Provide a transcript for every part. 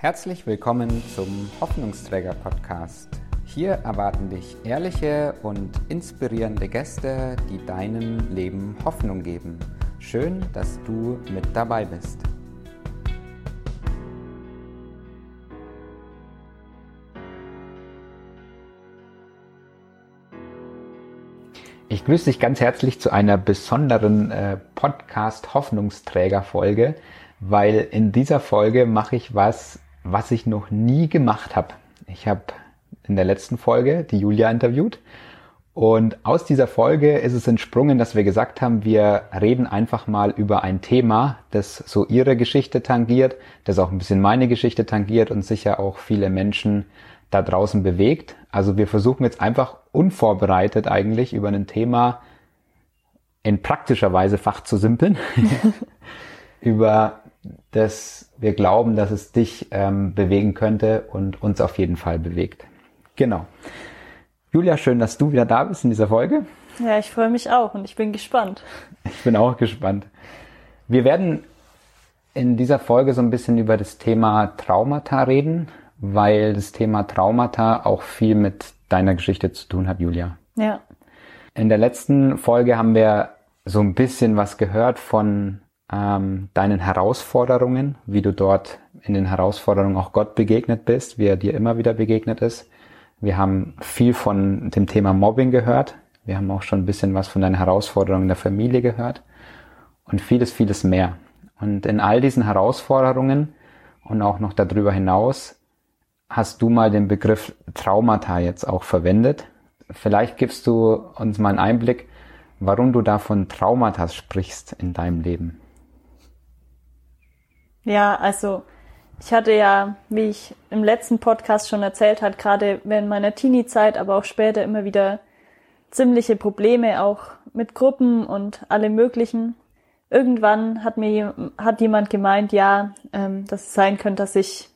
Herzlich willkommen zum Hoffnungsträger Podcast. Hier erwarten dich ehrliche und inspirierende Gäste, die deinem Leben Hoffnung geben. Schön, dass du mit dabei bist. Ich grüße dich ganz herzlich zu einer besonderen äh, Podcast Hoffnungsträger Folge, weil in dieser Folge mache ich was, was ich noch nie gemacht habe. Ich habe in der letzten Folge die Julia interviewt und aus dieser Folge ist es entsprungen, dass wir gesagt haben, wir reden einfach mal über ein Thema, das so ihre Geschichte tangiert, das auch ein bisschen meine Geschichte tangiert und sicher auch viele Menschen da draußen bewegt. Also wir versuchen jetzt einfach unvorbereitet eigentlich über ein Thema in praktischer Weise fach zu simpeln, über dass wir glauben, dass es dich ähm, bewegen könnte und uns auf jeden Fall bewegt. Genau. Julia, schön, dass du wieder da bist in dieser Folge. Ja, ich freue mich auch und ich bin gespannt. Ich bin auch gespannt. Wir werden in dieser Folge so ein bisschen über das Thema Traumata reden, weil das Thema Traumata auch viel mit deiner Geschichte zu tun hat, Julia. Ja. In der letzten Folge haben wir so ein bisschen was gehört von ähm, deinen Herausforderungen, wie du dort in den Herausforderungen auch Gott begegnet bist, wie er dir immer wieder begegnet ist. Wir haben viel von dem Thema Mobbing gehört. Wir haben auch schon ein bisschen was von deinen Herausforderungen in der Familie gehört und vieles, vieles mehr. Und in all diesen Herausforderungen und auch noch darüber hinaus hast du mal den Begriff Traumata jetzt auch verwendet. Vielleicht gibst du uns mal einen Einblick, warum du da von Traumata sprichst in deinem Leben. Ja, also ich hatte ja, wie ich im letzten Podcast schon erzählt hat, gerade während meiner Teenie-Zeit, aber auch später immer wieder ziemliche Probleme auch mit Gruppen und allem möglichen. Irgendwann hat mir hat jemand gemeint, ja, ähm, dass es sein könnte, dass ich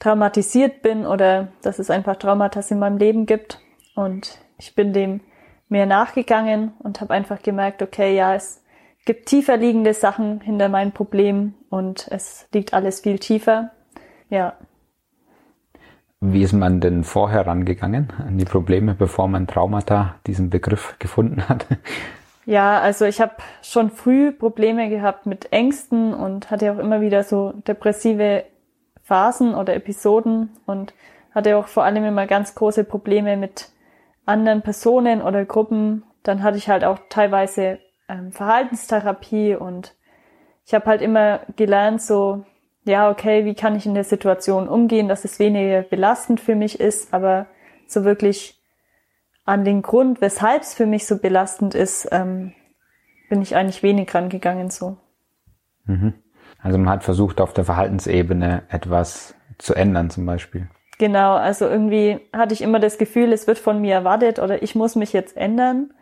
traumatisiert bin oder dass es einfach Traumata in meinem Leben gibt. Und ich bin dem mehr nachgegangen und habe einfach gemerkt, okay, ja, es gibt tiefer liegende Sachen hinter meinen Problemen und es liegt alles viel tiefer. Ja. Wie ist man denn vorher rangegangen an die Probleme, bevor man Traumata diesen Begriff gefunden hat? Ja, also ich habe schon früh Probleme gehabt mit Ängsten und hatte auch immer wieder so depressive Phasen oder Episoden und hatte auch vor allem immer ganz große Probleme mit anderen Personen oder Gruppen. Dann hatte ich halt auch teilweise ähm, Verhaltenstherapie und ich habe halt immer gelernt, so, ja, okay, wie kann ich in der Situation umgehen, dass es weniger belastend für mich ist, aber so wirklich an den Grund, weshalb es für mich so belastend ist, ähm, bin ich eigentlich wenig rangegangen so. Mhm. Also man hat versucht, auf der Verhaltensebene etwas zu ändern zum Beispiel. Genau, also irgendwie hatte ich immer das Gefühl, es wird von mir erwartet oder ich muss mich jetzt ändern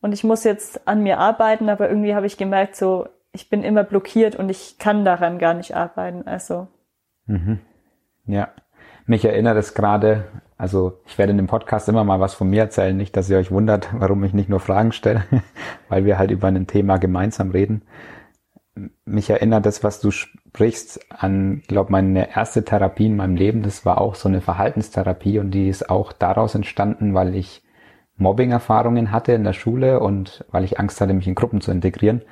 und ich muss jetzt an mir arbeiten, aber irgendwie habe ich gemerkt, so, ich bin immer blockiert und ich kann daran gar nicht arbeiten. Also. Mhm. Ja. Mich erinnert es gerade, also ich werde in dem Podcast immer mal was von mir erzählen, nicht, dass ihr euch wundert, warum ich nicht nur Fragen stelle, weil wir halt über ein Thema gemeinsam reden. Mich erinnert das, was du sprichst, an, glaube meine erste Therapie in meinem Leben. Das war auch so eine Verhaltenstherapie und die ist auch daraus entstanden, weil ich Mobbing-Erfahrungen hatte in der Schule und weil ich Angst hatte, mich in Gruppen zu integrieren.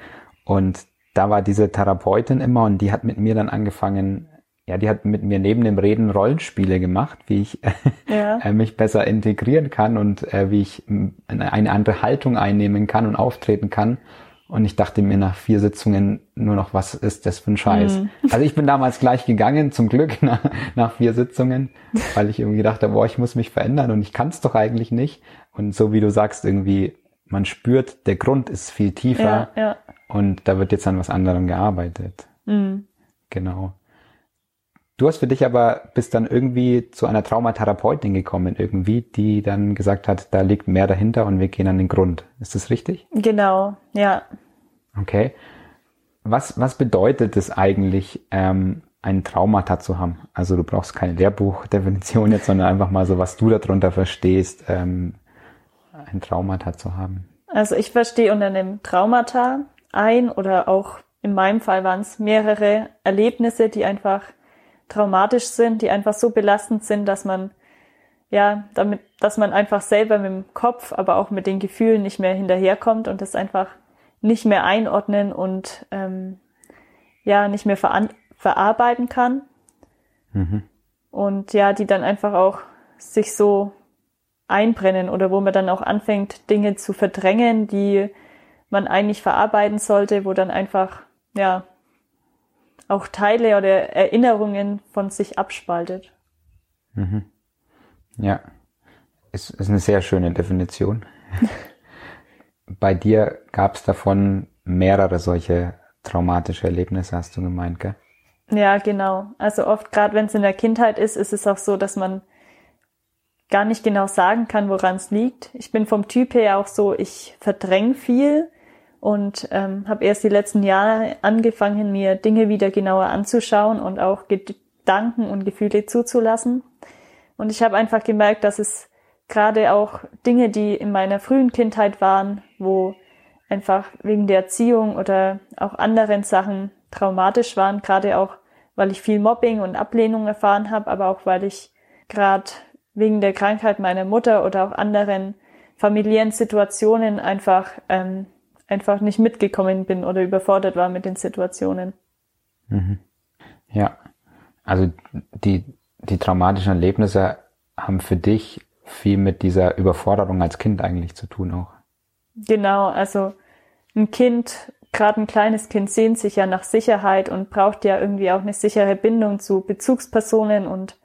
Und da war diese Therapeutin immer und die hat mit mir dann angefangen, ja, die hat mit mir neben dem Reden Rollenspiele gemacht, wie ich ja. äh, mich besser integrieren kann und äh, wie ich eine andere Haltung einnehmen kann und auftreten kann. Und ich dachte mir nach vier Sitzungen nur noch, was ist das für ein Scheiß? Mhm. Also ich bin damals gleich gegangen, zum Glück nach, nach vier Sitzungen, weil ich irgendwie dachte, boah, ich muss mich verändern und ich kann es doch eigentlich nicht. Und so wie du sagst, irgendwie, man spürt, der Grund ist viel tiefer ja, ja. und da wird jetzt an was anderem gearbeitet. Mhm. Genau. Du hast für dich aber bist dann irgendwie zu einer Traumatherapeutin gekommen, irgendwie, die dann gesagt hat, da liegt mehr dahinter und wir gehen an den Grund. Ist das richtig? Genau, ja. Okay. Was, was bedeutet es eigentlich, ähm, ein Traumata zu haben? Also du brauchst keine Lehrbuchdefinition jetzt, sondern einfach mal so, was du darunter verstehst. Ähm, ein Traumata zu haben? Also ich verstehe unter einem Traumata ein oder auch in meinem Fall waren es mehrere Erlebnisse, die einfach traumatisch sind, die einfach so belastend sind, dass man ja, damit, dass man einfach selber mit dem Kopf, aber auch mit den Gefühlen nicht mehr hinterherkommt und das einfach nicht mehr einordnen und ähm, ja, nicht mehr ver verarbeiten kann. Mhm. Und ja, die dann einfach auch sich so einbrennen oder wo man dann auch anfängt, Dinge zu verdrängen, die man eigentlich verarbeiten sollte, wo dann einfach, ja, auch Teile oder Erinnerungen von sich abspaltet. Mhm. Ja, ist, ist eine sehr schöne Definition. Bei dir gab es davon mehrere solche traumatische Erlebnisse, hast du gemeint, gell? Ja, genau. Also oft, gerade wenn es in der Kindheit ist, ist es auch so, dass man gar nicht genau sagen kann, woran es liegt. Ich bin vom Typ her auch so, ich verdräng viel und ähm, habe erst die letzten Jahre angefangen, mir Dinge wieder genauer anzuschauen und auch Gedanken und Gefühle zuzulassen. Und ich habe einfach gemerkt, dass es gerade auch Dinge, die in meiner frühen Kindheit waren, wo einfach wegen der Erziehung oder auch anderen Sachen traumatisch waren, gerade auch, weil ich viel Mobbing und Ablehnung erfahren habe, aber auch weil ich gerade wegen der Krankheit meiner Mutter oder auch anderen familiären Situationen einfach ähm, einfach nicht mitgekommen bin oder überfordert war mit den Situationen. Mhm. Ja, also die die traumatischen Erlebnisse haben für dich viel mit dieser Überforderung als Kind eigentlich zu tun auch. Genau, also ein Kind, gerade ein kleines Kind, sehnt sich ja nach Sicherheit und braucht ja irgendwie auch eine sichere Bindung zu Bezugspersonen und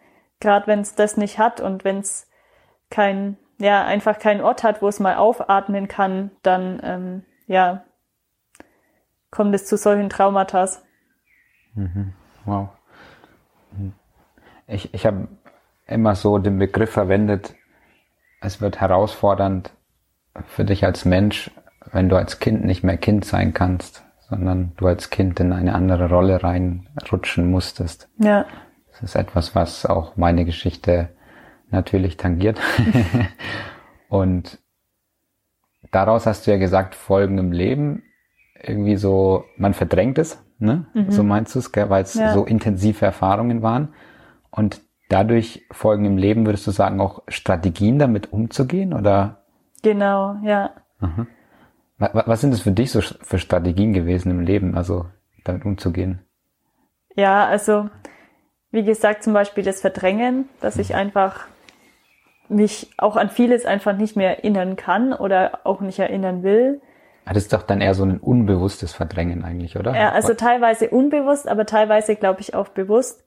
gerade wenn es das nicht hat und wenn es kein, ja, einfach keinen Ort hat, wo es mal aufatmen kann, dann, ähm, ja, kommt es zu solchen Traumata. Mhm. Wow. Mhm ich, ich habe immer so den Begriff verwendet, es wird herausfordernd für dich als Mensch, wenn du als Kind nicht mehr Kind sein kannst, sondern du als Kind in eine andere Rolle reinrutschen musstest. Ja. Das ist etwas, was auch meine Geschichte natürlich tangiert. Und daraus hast du ja gesagt, Folgen im Leben, irgendwie so, man verdrängt es, ne? Mhm. So meinst du es, weil es ja. so intensive Erfahrungen waren. Und dadurch folgen im Leben, würdest du sagen, auch Strategien damit umzugehen oder? Genau, ja. Was sind es für dich so für Strategien gewesen im Leben, also damit umzugehen? Ja, also wie gesagt, zum Beispiel das Verdrängen, dass ich einfach mich auch an vieles einfach nicht mehr erinnern kann oder auch nicht erinnern will. Ah, das ist doch dann eher so ein unbewusstes Verdrängen eigentlich, oder? Ja, also teilweise unbewusst, aber teilweise glaube ich auch bewusst.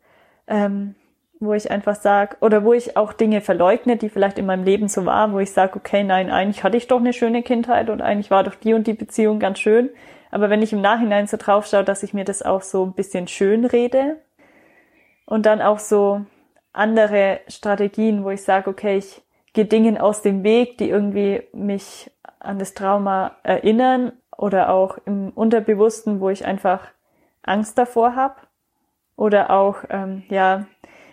Ähm, wo ich einfach sage, oder wo ich auch Dinge verleugne, die vielleicht in meinem Leben so waren, wo ich sage, okay, nein, eigentlich hatte ich doch eine schöne Kindheit und eigentlich war doch die und die Beziehung ganz schön. Aber wenn ich im Nachhinein so drauf schaue, dass ich mir das auch so ein bisschen schön rede und dann auch so andere Strategien, wo ich sage, okay, ich gehe Dingen aus dem Weg, die irgendwie mich an das Trauma erinnern oder auch im Unterbewussten, wo ich einfach Angst davor habe. Oder auch, ähm, ja,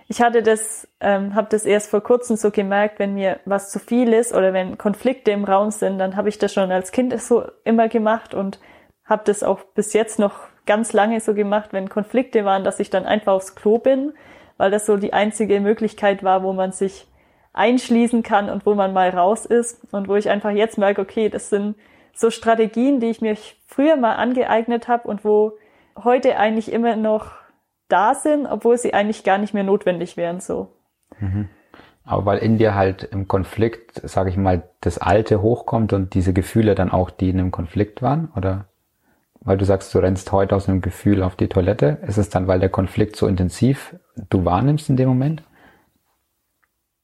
ich hatte das, ähm, habe das erst vor kurzem so gemerkt, wenn mir was zu viel ist oder wenn Konflikte im Raum sind, dann habe ich das schon als Kind so immer gemacht und habe das auch bis jetzt noch ganz lange so gemacht, wenn Konflikte waren, dass ich dann einfach aufs Klo bin, weil das so die einzige Möglichkeit war, wo man sich einschließen kann und wo man mal raus ist und wo ich einfach jetzt merke, okay, das sind so Strategien, die ich mir früher mal angeeignet habe und wo heute eigentlich immer noch da sind, obwohl sie eigentlich gar nicht mehr notwendig wären so. Mhm. Aber weil in dir halt im Konflikt, sage ich mal, das Alte hochkommt und diese Gefühle dann auch, die in einem Konflikt waren, oder? Weil du sagst, du rennst heute aus einem Gefühl auf die Toilette. Ist es dann, weil der Konflikt so intensiv du wahrnimmst in dem Moment?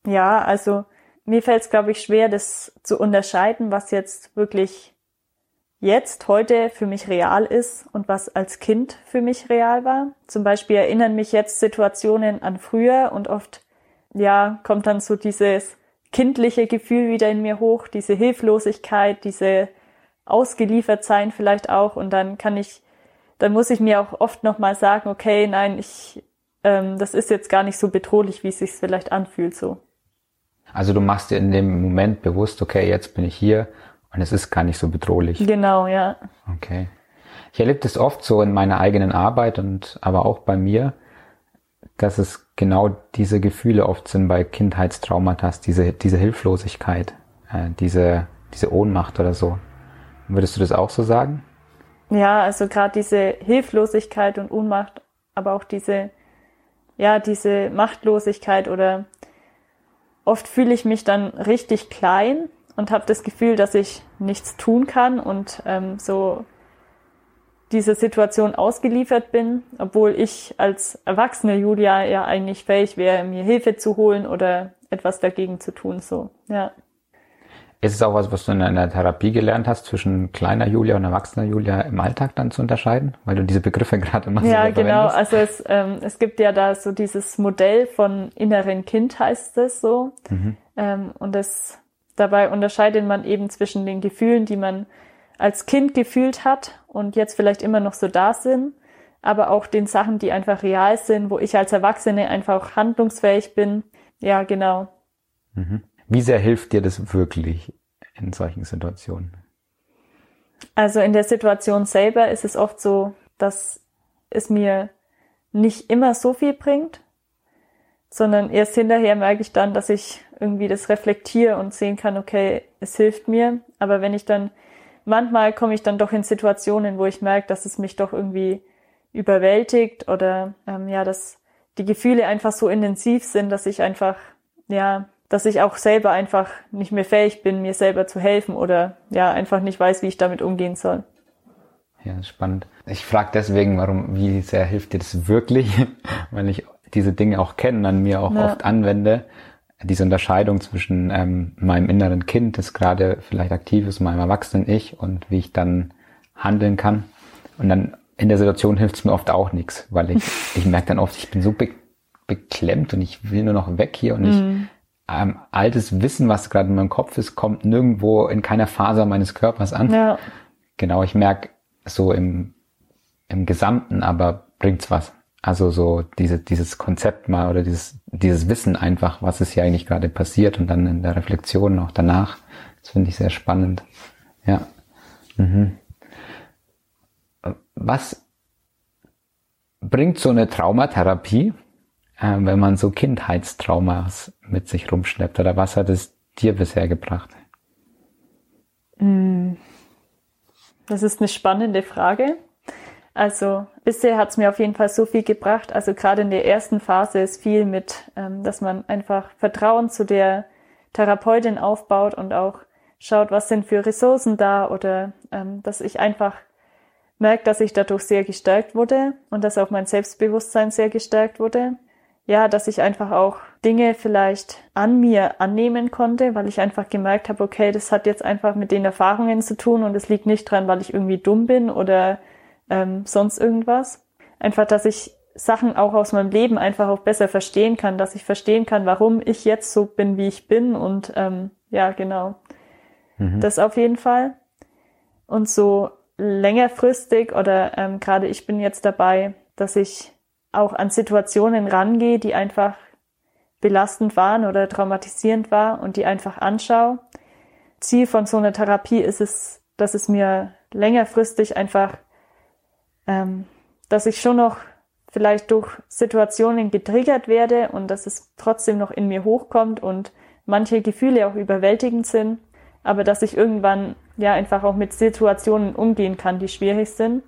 Ja, also mir fällt es, glaube ich, schwer, das zu unterscheiden, was jetzt wirklich jetzt, heute für mich real ist und was als Kind für mich real war. Zum Beispiel erinnern mich jetzt Situationen an früher und oft, ja, kommt dann so dieses kindliche Gefühl wieder in mir hoch, diese Hilflosigkeit, diese ausgeliefert sein vielleicht auch und dann kann ich, dann muss ich mir auch oft nochmal sagen, okay, nein, ich, ähm, das ist jetzt gar nicht so bedrohlich, wie es sich vielleicht anfühlt so. Also du machst dir in dem Moment bewusst, okay, jetzt bin ich hier und es ist gar nicht so bedrohlich. Genau, ja. Okay. Ich erlebe das oft so in meiner eigenen Arbeit und aber auch bei mir, dass es genau diese Gefühle oft sind bei Kindheitstraumata, diese, diese Hilflosigkeit, äh, diese, diese Ohnmacht oder so. Würdest du das auch so sagen? Ja, also gerade diese Hilflosigkeit und Ohnmacht, aber auch diese, ja, diese Machtlosigkeit oder oft fühle ich mich dann richtig klein und habe das Gefühl, dass ich nichts tun kann und ähm, so dieser Situation ausgeliefert bin, obwohl ich als erwachsene Julia ja eigentlich fähig wäre, mir Hilfe zu holen oder etwas dagegen zu tun, so, ja. Ist es auch was, was du in einer Therapie gelernt hast, zwischen kleiner Julia und erwachsener Julia im Alltag dann zu unterscheiden? Weil du diese Begriffe gerade immer so Ja, genau. Also es, ähm, es gibt ja da so dieses Modell von inneren Kind heißt es so. Mhm. Ähm, und das, dabei unterscheidet man eben zwischen den Gefühlen, die man als Kind gefühlt hat und jetzt vielleicht immer noch so da sind, aber auch den Sachen, die einfach real sind, wo ich als Erwachsene einfach handlungsfähig bin. Ja, genau. Mhm. Wie sehr hilft dir das wirklich in solchen Situationen? Also in der Situation selber ist es oft so, dass es mir nicht immer so viel bringt, sondern erst hinterher merke ich dann, dass ich irgendwie das reflektiere und sehen kann, okay, es hilft mir. Aber wenn ich dann, manchmal komme ich dann doch in Situationen, wo ich merke, dass es mich doch irgendwie überwältigt oder ähm, ja, dass die Gefühle einfach so intensiv sind, dass ich einfach ja dass ich auch selber einfach nicht mehr fähig bin, mir selber zu helfen oder ja, einfach nicht weiß, wie ich damit umgehen soll. Ja, spannend. Ich frage deswegen, warum, wie sehr hilft dir das wirklich, weil ich diese Dinge auch kenne, an mir auch ja. oft anwende. Diese Unterscheidung zwischen ähm, meinem inneren Kind, das gerade vielleicht aktiv ist, meinem erwachsenen Ich und wie ich dann handeln kann. Und dann in der Situation hilft es mir oft auch nichts, weil ich, ich merke dann oft, ich bin so be beklemmt und ich will nur noch weg hier und ich mhm ähm, altes Wissen, was gerade in meinem Kopf ist, kommt nirgendwo in keiner Faser meines Körpers an. Ja. Genau, ich merke so im, im Gesamten, aber bringt's was. Also so diese, dieses Konzept mal oder dieses, dieses Wissen einfach, was ist hier eigentlich gerade passiert und dann in der Reflexion auch danach. Das finde ich sehr spannend. Ja. Mhm. Was bringt so eine Traumatherapie? Äh, wenn man so Kindheitstraumas mit sich rumschleppt? Oder was hat es dir bisher gebracht? Mm. Das ist eine spannende Frage. Also bisher hat es mir auf jeden Fall so viel gebracht. Also gerade in der ersten Phase ist viel mit, ähm, dass man einfach Vertrauen zu der Therapeutin aufbaut und auch schaut, was sind für Ressourcen da oder ähm, dass ich einfach merke, dass ich dadurch sehr gestärkt wurde und dass auch mein Selbstbewusstsein sehr gestärkt wurde ja, dass ich einfach auch Dinge vielleicht an mir annehmen konnte, weil ich einfach gemerkt habe, okay, das hat jetzt einfach mit den Erfahrungen zu tun und es liegt nicht dran, weil ich irgendwie dumm bin oder ähm, sonst irgendwas. Einfach, dass ich Sachen auch aus meinem Leben einfach auch besser verstehen kann, dass ich verstehen kann, warum ich jetzt so bin, wie ich bin und ähm, ja, genau. Mhm. Das auf jeden Fall. Und so längerfristig oder ähm, gerade ich bin jetzt dabei, dass ich auch an Situationen rangehe, die einfach belastend waren oder traumatisierend war und die einfach anschaue. Ziel von so einer Therapie ist es, dass es mir längerfristig einfach, ähm, dass ich schon noch vielleicht durch Situationen getriggert werde und dass es trotzdem noch in mir hochkommt und manche Gefühle auch überwältigend sind, aber dass ich irgendwann ja einfach auch mit Situationen umgehen kann, die schwierig sind.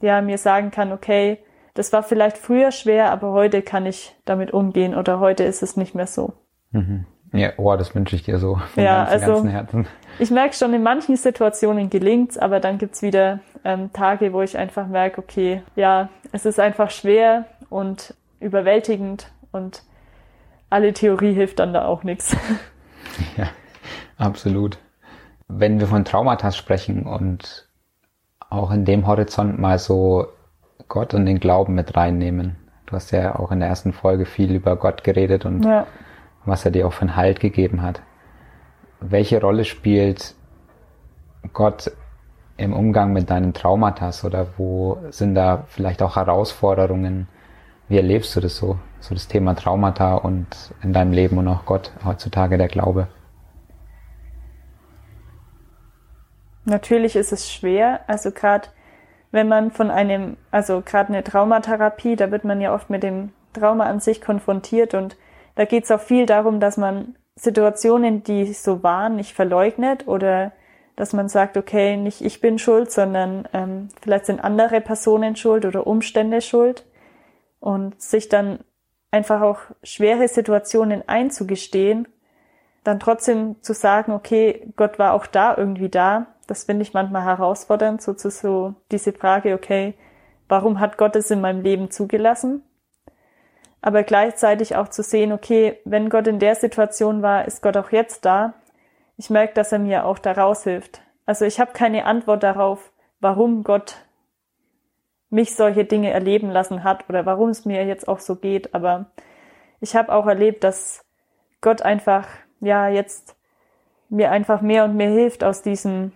Ja, mir sagen kann, okay, das war vielleicht früher schwer, aber heute kann ich damit umgehen oder heute ist es nicht mehr so. Mhm. Ja, oh, das wünsche ich dir so von ja, ganzen, also, ganzen Herzen. Ich merke schon, in manchen Situationen gelingt's, aber dann gibt's wieder ähm, Tage, wo ich einfach merke, okay, ja, es ist einfach schwer und überwältigend und alle Theorie hilft dann da auch nichts. Ja, absolut. Wenn wir von Traumata sprechen und auch in dem Horizont mal so Gott und den Glauben mit reinnehmen. Du hast ja auch in der ersten Folge viel über Gott geredet und ja. was er dir auch für einen Halt gegeben hat. Welche Rolle spielt Gott im Umgang mit deinen Traumata oder wo sind da vielleicht auch Herausforderungen? Wie erlebst du das so? So das Thema Traumata und in deinem Leben und auch Gott heutzutage der Glaube? Natürlich ist es schwer. Also gerade wenn man von einem, also gerade eine Traumatherapie, da wird man ja oft mit dem Trauma an sich konfrontiert und da geht es auch viel darum, dass man Situationen, die so waren, nicht verleugnet oder dass man sagt, okay, nicht ich bin schuld, sondern ähm, vielleicht sind andere Personen schuld oder Umstände schuld. Und sich dann einfach auch schwere Situationen einzugestehen, dann trotzdem zu sagen, okay, Gott war auch da irgendwie da, das finde ich manchmal herausfordernd, so so diese Frage, okay, warum hat Gott es in meinem Leben zugelassen? Aber gleichzeitig auch zu sehen, okay, wenn Gott in der Situation war, ist Gott auch jetzt da ich merke, dass er mir auch da raushilft. Also ich habe keine Antwort darauf, warum Gott mich solche Dinge erleben lassen hat oder warum es mir jetzt auch so geht, aber ich habe auch erlebt, dass Gott einfach, ja, jetzt mir einfach mehr und mehr hilft, aus diesem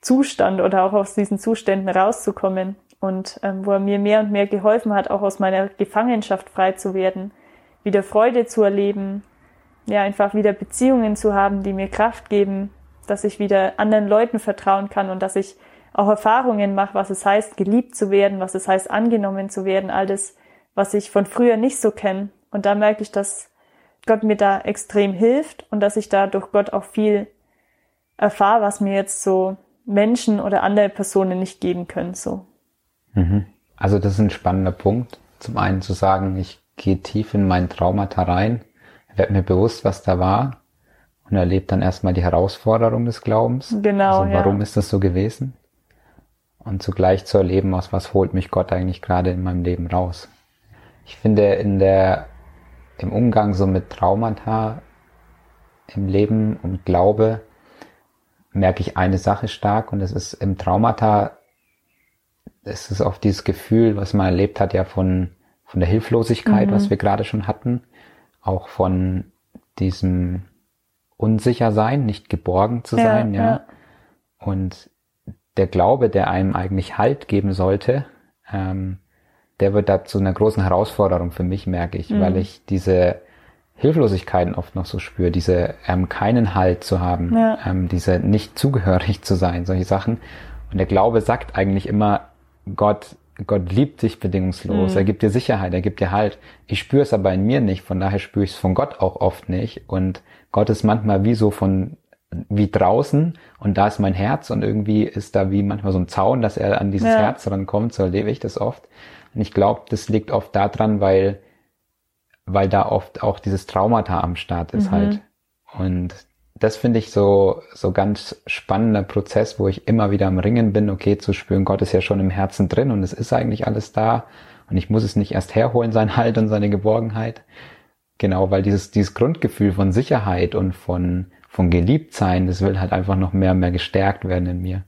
Zustand oder auch aus diesen Zuständen rauszukommen und ähm, wo er mir mehr und mehr geholfen hat, auch aus meiner Gefangenschaft frei zu werden, wieder Freude zu erleben, ja, einfach wieder Beziehungen zu haben, die mir Kraft geben, dass ich wieder anderen Leuten vertrauen kann und dass ich auch Erfahrungen mache, was es heißt, geliebt zu werden, was es heißt, angenommen zu werden, all das, was ich von früher nicht so kenne. Und da merke ich, dass Gott mir da extrem hilft und dass ich da durch Gott auch viel erfahre, was mir jetzt so Menschen oder andere Personen nicht geben können, so. Mhm. Also das ist ein spannender Punkt. Zum einen zu sagen, ich gehe tief in mein Traumata rein werde mir bewusst, was da war und erlebe dann erstmal die Herausforderung des Glaubens. Genau. Also warum ja. ist das so gewesen? Und zugleich zu erleben, aus was holt mich Gott eigentlich gerade in meinem Leben raus. Ich finde in der, im Umgang so mit Traumata im Leben und Glaube merke ich eine Sache stark und das ist im Traumata, es ist oft dieses Gefühl, was man erlebt hat, ja von, von der Hilflosigkeit, mhm. was wir gerade schon hatten auch von diesem Unsichersein, nicht geborgen zu sein, ja. ja. Und der Glaube, der einem eigentlich Halt geben sollte, ähm, der wird da zu einer großen Herausforderung für mich, merke ich, mhm. weil ich diese Hilflosigkeiten oft noch so spüre, diese ähm, keinen Halt zu haben, ja. ähm, diese nicht zugehörig zu sein, solche Sachen. Und der Glaube sagt eigentlich immer, Gott Gott liebt dich bedingungslos, mhm. er gibt dir Sicherheit, er gibt dir Halt. Ich spüre es aber in mir nicht, von daher spüre ich es von Gott auch oft nicht. Und Gott ist manchmal wie so von wie draußen und da ist mein Herz und irgendwie ist da wie manchmal so ein Zaun, dass er an dieses ja. Herz rankommt, so erlebe ich das oft. Und ich glaube, das liegt oft daran, weil, weil da oft auch dieses Traumata am Start ist mhm. halt. Und das finde ich so, so ganz spannender Prozess, wo ich immer wieder am Ringen bin, okay, zu spüren, Gott ist ja schon im Herzen drin und es ist eigentlich alles da und ich muss es nicht erst herholen, sein Halt und seine Geborgenheit. Genau, weil dieses, dieses Grundgefühl von Sicherheit und von, von Geliebtsein, das will halt einfach noch mehr und mehr gestärkt werden in mir.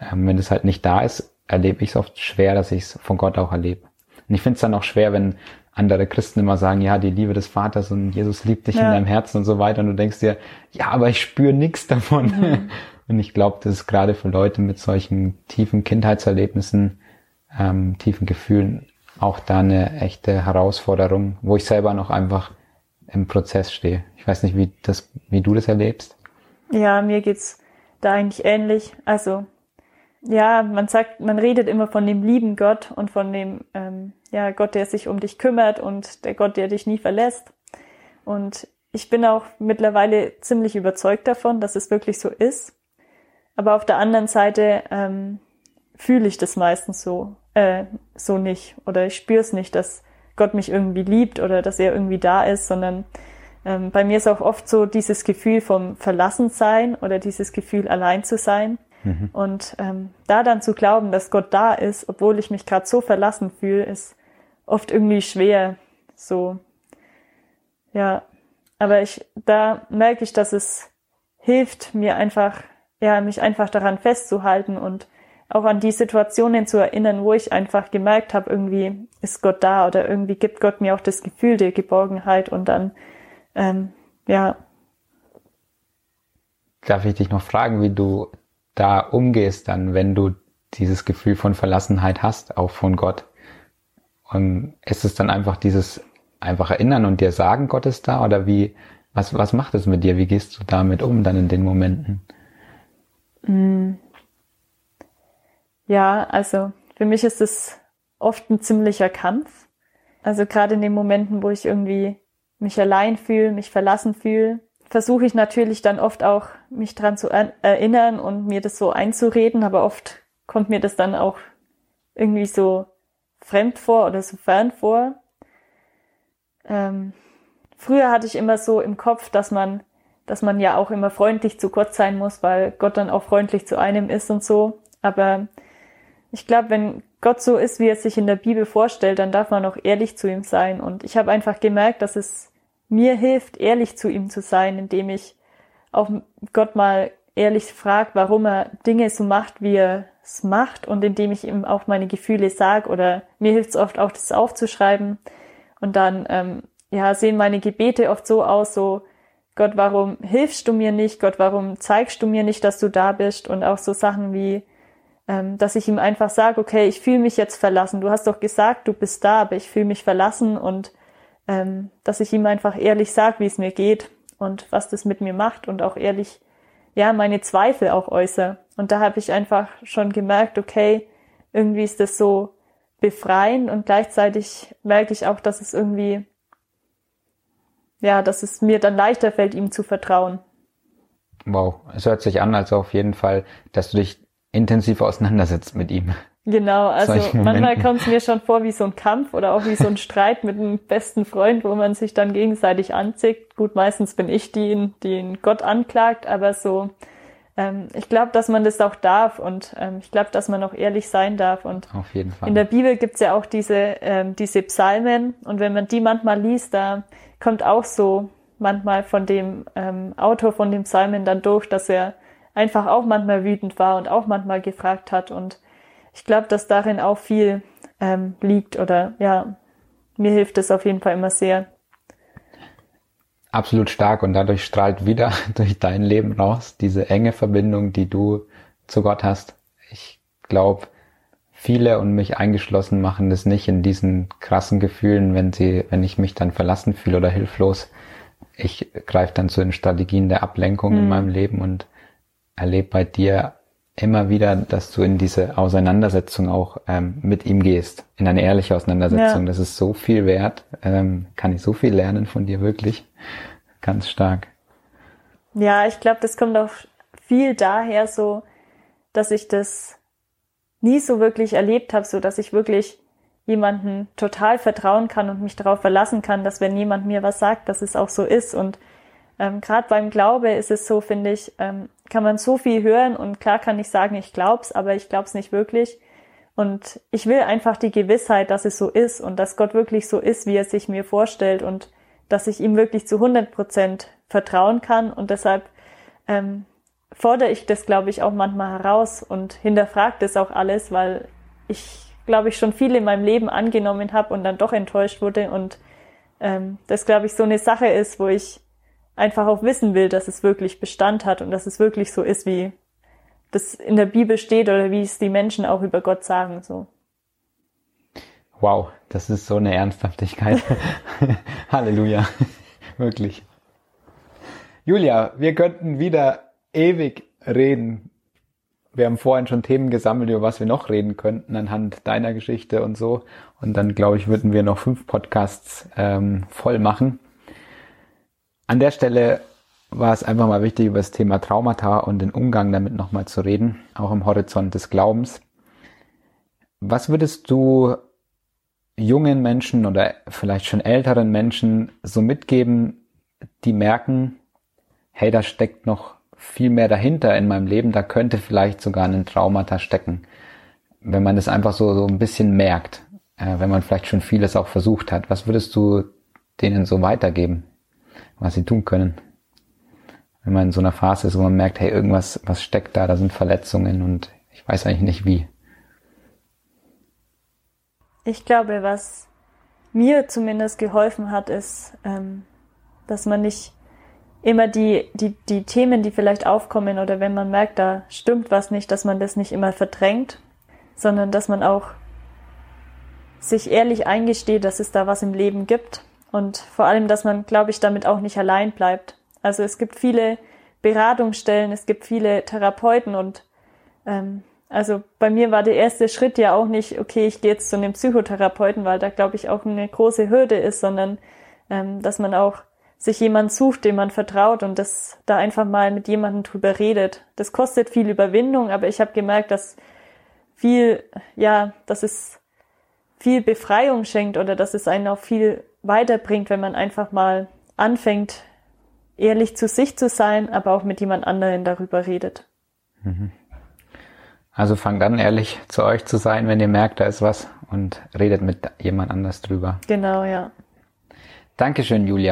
Ähm, wenn das halt nicht da ist, erlebe ich es oft schwer, dass ich es von Gott auch erlebe. Und ich finde es dann auch schwer, wenn andere Christen immer sagen, ja, die Liebe des Vaters und Jesus liebt dich ja. in deinem Herzen und so weiter. Und du denkst dir, ja, aber ich spüre nichts davon. Mhm. Und ich glaube, das ist gerade für Leute mit solchen tiefen Kindheitserlebnissen, ähm, tiefen Gefühlen auch da eine echte Herausforderung, wo ich selber noch einfach im Prozess stehe. Ich weiß nicht, wie das, wie du das erlebst. Ja, mir geht's da eigentlich ähnlich. Also ja, man sagt, man redet immer von dem lieben Gott und von dem ähm, ja Gott, der sich um dich kümmert und der Gott, der dich nie verlässt. Und ich bin auch mittlerweile ziemlich überzeugt davon, dass es wirklich so ist. Aber auf der anderen Seite ähm, fühle ich das meistens so äh, so nicht oder ich spüre es nicht, dass Gott mich irgendwie liebt oder dass er irgendwie da ist, sondern ähm, bei mir ist auch oft so dieses Gefühl vom Verlassensein oder dieses Gefühl allein zu sein. Mhm. Und ähm, da dann zu glauben, dass Gott da ist, obwohl ich mich gerade so verlassen fühle, ist oft irgendwie schwer. So, ja. Aber ich, da merke ich, dass es hilft, mir einfach, ja, mich einfach daran festzuhalten und auch an die Situationen zu erinnern, wo ich einfach gemerkt habe, irgendwie ist Gott da oder irgendwie gibt Gott mir auch das Gefühl der Geborgenheit und dann, ähm, ja. Darf ich dich noch fragen, wie du da umgehst dann, wenn du dieses Gefühl von Verlassenheit hast, auch von Gott. Und ist es dann einfach dieses einfach erinnern und dir sagen, Gott ist da? Oder wie, was, was macht es mit dir? Wie gehst du damit um dann in den Momenten? Mm. Ja, also für mich ist es oft ein ziemlicher Kampf. Also gerade in den Momenten, wo ich irgendwie mich allein fühle, mich verlassen fühle, versuche ich natürlich dann oft auch, mich dran zu erinnern und mir das so einzureden, aber oft kommt mir das dann auch irgendwie so fremd vor oder so fern vor. Ähm, früher hatte ich immer so im Kopf, dass man, dass man ja auch immer freundlich zu Gott sein muss, weil Gott dann auch freundlich zu einem ist und so. Aber ich glaube, wenn Gott so ist, wie er sich in der Bibel vorstellt, dann darf man auch ehrlich zu ihm sein. Und ich habe einfach gemerkt, dass es mir hilft, ehrlich zu ihm zu sein, indem ich auch Gott mal ehrlich frage, warum er Dinge so macht, wie er es macht und indem ich ihm auch meine Gefühle sage oder mir hilft es oft auch, das aufzuschreiben und dann ähm, ja sehen meine Gebete oft so aus, so Gott, warum hilfst du mir nicht? Gott, warum zeigst du mir nicht, dass du da bist? Und auch so Sachen wie, ähm, dass ich ihm einfach sage, okay, ich fühle mich jetzt verlassen. Du hast doch gesagt, du bist da, aber ich fühle mich verlassen und ähm, dass ich ihm einfach ehrlich sage, wie es mir geht und was das mit mir macht und auch ehrlich, ja, meine Zweifel auch äußere. Und da habe ich einfach schon gemerkt, okay, irgendwie ist das so befreiend und gleichzeitig merke ich auch, dass es irgendwie, ja, dass es mir dann leichter fällt, ihm zu vertrauen. Wow, es hört sich an, als auf jeden Fall, dass du dich intensiv auseinandersetzt mit ihm. Genau, also manchmal kommt es mir schon vor wie so ein Kampf oder auch wie so ein Streit mit einem besten Freund, wo man sich dann gegenseitig anzieht. Gut, meistens bin ich die, die ihn Gott anklagt, aber so, ähm, ich glaube, dass man das auch darf und ähm, ich glaube, dass man auch ehrlich sein darf. Und Auf jeden Fall. in der Bibel gibt's ja auch diese, ähm, diese Psalmen und wenn man die manchmal liest, da kommt auch so manchmal von dem ähm, Autor von dem Psalmen dann durch, dass er einfach auch manchmal wütend war und auch manchmal gefragt hat und ich glaube, dass darin auch viel ähm, liegt oder ja, mir hilft es auf jeden Fall immer sehr. Absolut stark und dadurch strahlt wieder durch dein Leben raus diese enge Verbindung, die du zu Gott hast. Ich glaube, viele und mich eingeschlossen machen das nicht in diesen krassen Gefühlen, wenn sie, wenn ich mich dann verlassen fühle oder hilflos. Ich greife dann zu den Strategien der Ablenkung mhm. in meinem Leben und erlebe bei dir immer wieder, dass du in diese Auseinandersetzung auch ähm, mit ihm gehst, in eine ehrliche Auseinandersetzung. Ja. Das ist so viel wert, ähm, kann ich so viel lernen von dir wirklich. Ganz stark. Ja, ich glaube, das kommt auch viel daher so, dass ich das nie so wirklich erlebt habe, so dass ich wirklich jemanden total vertrauen kann und mich darauf verlassen kann, dass wenn jemand mir was sagt, dass es auch so ist. Und ähm, gerade beim Glaube ist es so, finde ich, ähm, kann man so viel hören und klar kann ich sagen, ich glaub's, aber ich glaub's nicht wirklich. Und ich will einfach die Gewissheit, dass es so ist und dass Gott wirklich so ist, wie er sich mir vorstellt und dass ich ihm wirklich zu 100 Prozent vertrauen kann. Und deshalb ähm, fordere ich das, glaube ich, auch manchmal heraus und hinterfrage das auch alles, weil ich, glaube ich, schon viel in meinem Leben angenommen habe und dann doch enttäuscht wurde. Und ähm, das, glaube ich, so eine Sache ist, wo ich einfach auch wissen will, dass es wirklich Bestand hat und dass es wirklich so ist, wie das in der Bibel steht oder wie es die Menschen auch über Gott sagen, so. Wow, das ist so eine Ernsthaftigkeit. Halleluja. Wirklich. Julia, wir könnten wieder ewig reden. Wir haben vorhin schon Themen gesammelt, über was wir noch reden könnten anhand deiner Geschichte und so. Und dann, glaube ich, würden wir noch fünf Podcasts ähm, voll machen. An der Stelle war es einfach mal wichtig, über das Thema Traumata und den Umgang damit nochmal zu reden, auch im Horizont des Glaubens. Was würdest du jungen Menschen oder vielleicht schon älteren Menschen so mitgeben, die merken, hey, da steckt noch viel mehr dahinter in meinem Leben, da könnte vielleicht sogar ein Traumata stecken. Wenn man das einfach so, so ein bisschen merkt, äh, wenn man vielleicht schon vieles auch versucht hat, was würdest du denen so weitergeben? Was sie tun können. Wenn man in so einer Phase ist, wo man merkt, hey, irgendwas, was steckt da, da sind Verletzungen und ich weiß eigentlich nicht wie. Ich glaube, was mir zumindest geholfen hat, ist, ähm, dass man nicht immer die, die, die Themen, die vielleicht aufkommen oder wenn man merkt, da stimmt was nicht, dass man das nicht immer verdrängt, sondern dass man auch sich ehrlich eingesteht, dass es da was im Leben gibt und vor allem, dass man, glaube ich, damit auch nicht allein bleibt. Also es gibt viele Beratungsstellen, es gibt viele Therapeuten und ähm, Also bei mir war der erste Schritt ja auch nicht, okay, ich gehe jetzt zu einem Psychotherapeuten, weil da glaube ich auch eine große Hürde ist, sondern ähm, dass man auch sich jemand sucht, dem man vertraut und das da einfach mal mit jemandem drüber redet. Das kostet viel Überwindung, aber ich habe gemerkt, dass viel, ja, dass es viel Befreiung schenkt oder dass es einen auch viel weiterbringt, wenn man einfach mal anfängt, ehrlich zu sich zu sein, aber auch mit jemand anderen darüber redet. Mhm. Also fangt an, ehrlich zu euch zu sein, wenn ihr merkt, da ist was und redet mit jemand anders drüber. Genau, ja. Dankeschön, Julia.